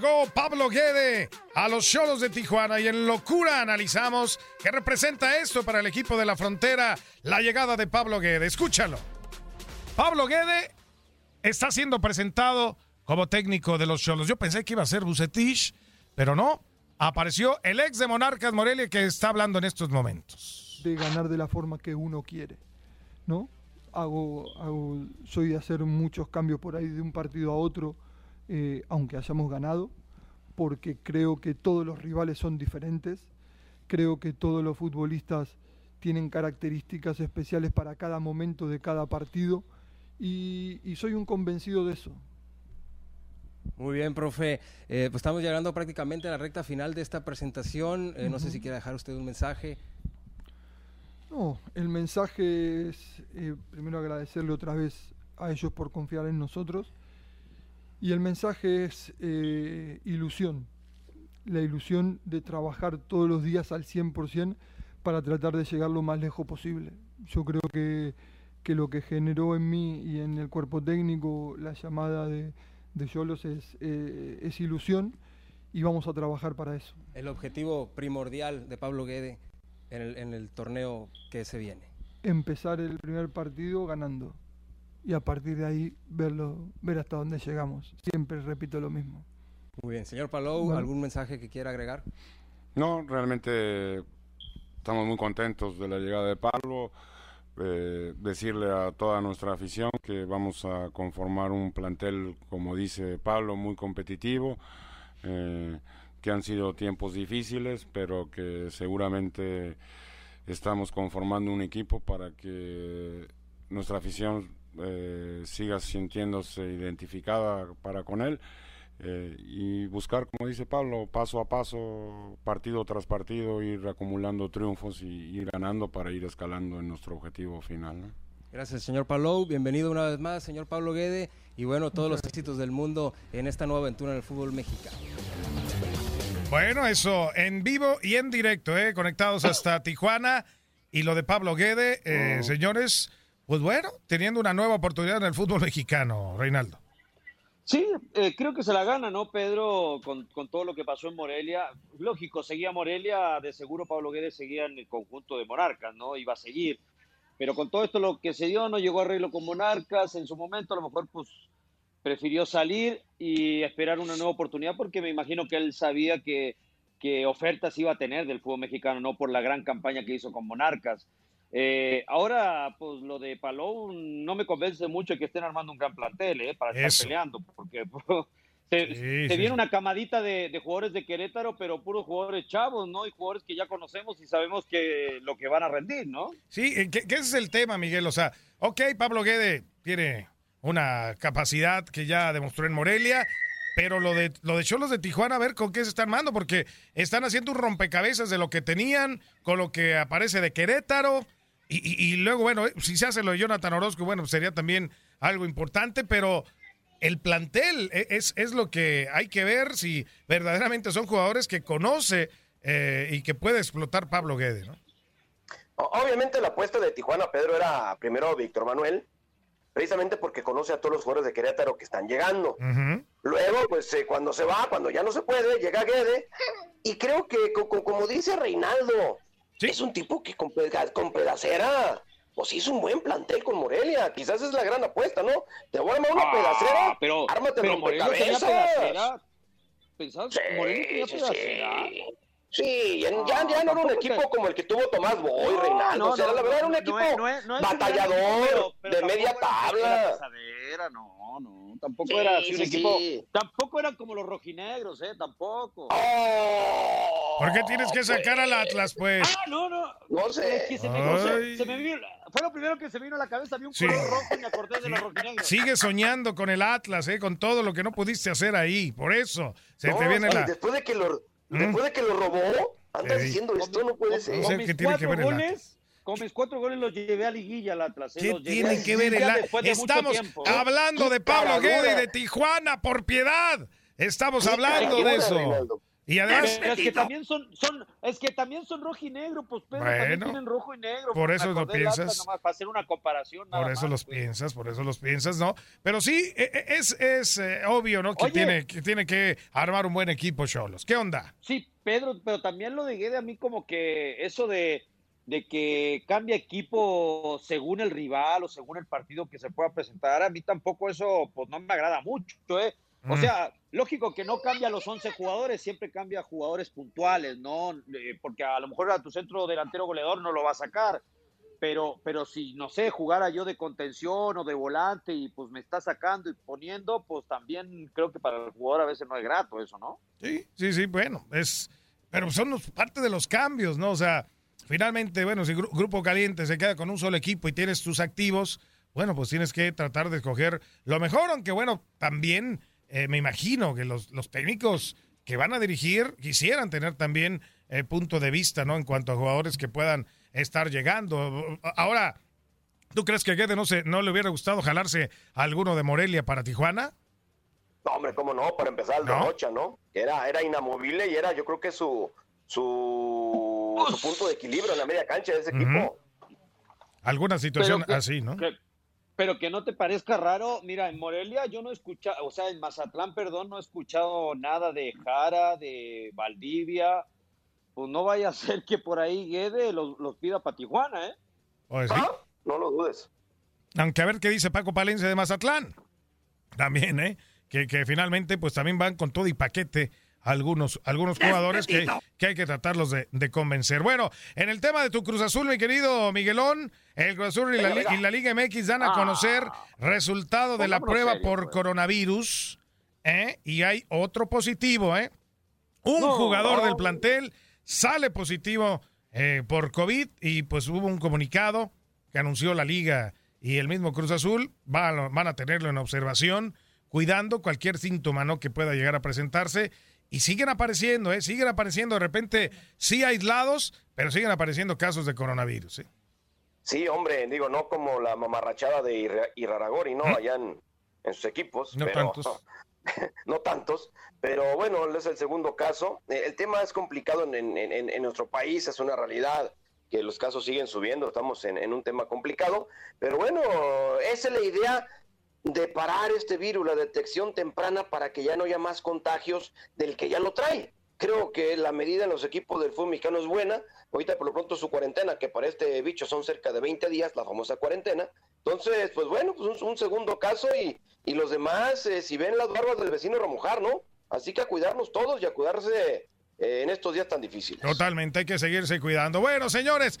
Llegó Pablo Guede a los Cholos de Tijuana y en locura analizamos qué representa esto para el equipo de la frontera, la llegada de Pablo Guede. Escúchalo. Pablo Guede está siendo presentado como técnico de los Cholos. Yo pensé que iba a ser Bucetich, pero no. Apareció el ex de Monarcas Morelia que está hablando en estos momentos. de ganar de la forma que uno quiere, ¿no? Hago, soy de hacer muchos cambios por ahí de un partido a otro, eh, aunque hayamos ganado, porque creo que todos los rivales son diferentes, creo que todos los futbolistas tienen características especiales para cada momento de cada partido y, y soy un convencido de eso. Muy bien, profe. Eh, pues estamos llegando prácticamente a la recta final de esta presentación. Eh, No sé si quiere dejar usted un mensaje. No, el mensaje es eh, primero agradecerle otra vez a ellos por confiar en nosotros y el mensaje es eh, ilusión, la ilusión de trabajar todos los días al 100% para tratar de llegar lo más lejos posible. Yo creo que, que lo que generó en mí y en el cuerpo técnico la llamada de, de Yolos es, eh, es ilusión y vamos a trabajar para eso. El objetivo primordial de Pablo Guede en el, en el torneo que se viene. Empezar el primer partido ganando y a partir de ahí verlo, ver hasta dónde llegamos. Siempre repito lo mismo. Muy bien. Señor Palou, Bueno. ¿algún mensaje que quiera agregar? No, realmente estamos muy contentos de la llegada de Pablo. Eh, decirle a toda nuestra afición que vamos a conformar un plantel, como dice Pablo, muy competitivo, eh, que han sido tiempos difíciles, pero que seguramente estamos conformando un equipo para que nuestra afición eh, siga sintiéndose identificada para con él eh, y buscar, como dice Pablo, paso a paso, partido tras partido, ir acumulando triunfos y ir ganando para ir escalando en nuestro objetivo final. ¿no? Gracias, señor Palou. Bienvenido una vez más, señor Pablo Guede. Y bueno, todos los éxitos del mundo en esta nueva aventura en el fútbol mexicano. Bueno, eso en vivo y en directo, ¿eh? conectados hasta Tijuana. Y lo de Pablo Guede, eh, señores, pues bueno, teniendo una nueva oportunidad en el fútbol mexicano, Reinaldo. Sí, eh, creo que se la gana, ¿no, Pedro? Con, con todo lo que pasó en Morelia. Lógico, seguía Morelia, de seguro Pablo Guedes seguía en el conjunto de Monarcas, ¿no? Iba a seguir. Pero con todo esto lo que se dio, no llegó a arreglo con Monarcas. En su momento, a lo mejor, pues prefirió salir y esperar una nueva oportunidad porque me imagino que él sabía que, que ofertas iba a tener del fútbol mexicano, no por la gran campaña que hizo con Monarcas. Eh, ahora, pues lo de Palou no me convence mucho que estén armando un gran plantel, ¿eh? Para estar peleando, porque pues, Se, viene una camadita de, jugadores de Querétaro, pero puros jugadores chavos, ¿no? Y jugadores que ya conocemos y sabemos que lo que van a rendir, ¿no? Sí, que, ese es el tema, Miguel. O sea, ok, Pablo Guede tiene una capacidad que ya demostró en Morelia, pero lo de lo de Cholos de Tijuana, a ver con qué se están armando, porque están haciendo un rompecabezas de lo que tenían, con lo que aparece de Querétaro, y, luego, bueno, si se hace lo de Jonathan Orozco, bueno, sería también algo importante, pero el plantel e, es, es lo que hay que ver si verdaderamente son jugadores que conoce eh, y que puede explotar Pablo Guede, ¿no? Obviamente la apuesta de Tijuana, Pedro, era primero Víctor Manuel, precisamente porque conoce a todos los jugadores de Querétaro que están llegando. Luego, pues eh, cuando se va, cuando ya no se puede, llega Guede, y creo que como dice Reinaldo, es un tipo que con, con pedacera pues hizo un buen plantel con Morelia. Quizás es la gran apuesta, ¿no? Te voy a armar una ah, pedacera, pero, ármate pero Morelia tenía pedacera. ¿Pensabas sí, Morelia tenía sí, pedacera? Sí. Sí, ya, ya, ya no era un equipo como el que tuvo Tomás Boy, no, Reinaldo. No, o sea, la verdad era un equipo batallador, de media tabla. No, no, tampoco era así un equipo. Tampoco eran como los rojinegros, ¿eh? Tampoco. Oh, ¿Por qué tienes que sacar al Atlas, pues? Ah, no, no. No sé. Es que se me, se me vino, fue lo primero que se vino a la cabeza. Vi un color rojo y me acordé de los rojinegros. Sigue soñando con el Atlas, ¿eh? Con todo lo que no pudiste hacer ahí. Por eso se te viene la. Después de que lo Después de que lo robó, andas diciendo esto no puede ser. Con mis cuatro goles, con mis cuatro goles los llevé a liguilla al Atlas. ¿Qué tiene que ver el Estamos hablando de Pablo Guede y de Tijuana, por piedad. Estamos hablando de eso. Y además. es que también son, son, es que también son rojo y negro, pues pero también tienen rojo y negro. Por eso lo piensas. para hacer una comparación. por eso los pues. piensas, por eso los piensas, ¿no? Pero sí, e, e, es, es eh, obvio, ¿no? Que tiene, que tiene que armar un buen equipo, Cholos. ¿Qué onda? Sí, Pedro, pero también lo de a mí como que eso de, de que cambia equipo según el rival o según el partido que se pueda presentar, a mí tampoco eso pues no me agrada mucho, ¿eh? O mm. sea, lógico que no cambia los 11 jugadores, siempre cambia jugadores puntuales, ¿no? Eh, porque a lo mejor a tu centro delantero goleador no lo va a sacar, pero, pero si, no sé, jugara yo de contención o de volante y pues me está sacando y poniendo, pues también creo que para el jugador a veces no es grato eso, ¿no? Sí, sí, sí, bueno, es, pero son parte de los cambios, ¿no? O sea, finalmente, bueno, si Grupo Caliente se queda con un solo equipo y tienes tus activos, bueno, pues tienes que tratar de escoger lo mejor, aunque bueno, también eh, me imagino que los, los, técnicos que van a dirigir quisieran tener también eh, punto de vista, ¿no? En cuanto a jugadores que puedan estar llegando. Ahora, ¿tú crees que a Guede no, se, no le hubiera gustado jalarse a alguno de Morelia para Tijuana? No, hombre, cómo no, para empezar el de Rocha, ¿no? Era, era inamovible y era, yo creo que su, su, su punto de equilibrio en la media cancha de ese equipo. Alguna situación así, ¿no? Pero que no te parezca raro, mira, en Morelia yo no he escuchado, o sea, en Mazatlán, perdón, no he escuchado nada de Jara, de Valdivia, pues no vaya a ser que por ahí Guede los, pida para Tijuana, ¿eh? ¿Ah? No lo dudes. Aunque a ver qué dice Paco Palencia de Mazatlán. También, ¿eh? Que, que finalmente pues también van con todo y paquete algunos, algunos jugadores que, que, hay que tratarlos de, convencer. Bueno, en el tema de tu Cruz Azul, mi querido Miguelón, el Cruz Azul y la, Liga MX dan a conocer ah. resultado de la prueba por pues. coronavirus, ¿eh? y hay otro positivo, ¿eh? Un jugador del plantel sale positivo eh, por COVID y pues hubo un comunicado que anunció la Liga y el mismo Cruz Azul, van, van a tenerlo en observación, cuidando cualquier síntoma ¿no? que pueda llegar a presentarse y siguen apareciendo, ¿eh? Siguen apareciendo de repente, sí aislados, pero siguen apareciendo casos de coronavirus, ¿eh? Sí, hombre, digo, no como la mamarrachada de Iraragori, ¿no? Allá en, sus equipos. No tantos. No, tantos, pero bueno, es el segundo caso. Eh, el tema es complicado en, nuestro país, es una realidad que los casos siguen subiendo, estamos en, un tema complicado, pero bueno, esa es la idea de parar este virus, la detección temprana para que ya no haya más contagios del que ya lo trae. Creo que la medida en los equipos del fútbol mexicano es buena. Ahorita por lo pronto su cuarentena, que para este bicho son cerca de 20 días, la famosa cuarentena. Entonces, pues bueno, pues un, segundo caso y, y los demás, eh, si ven las barbas del vecino remojar, ¿no? Así que a cuidarnos todos y a cuidarse eh, en estos días tan difíciles. Totalmente, hay que seguirse cuidando. Bueno, señores.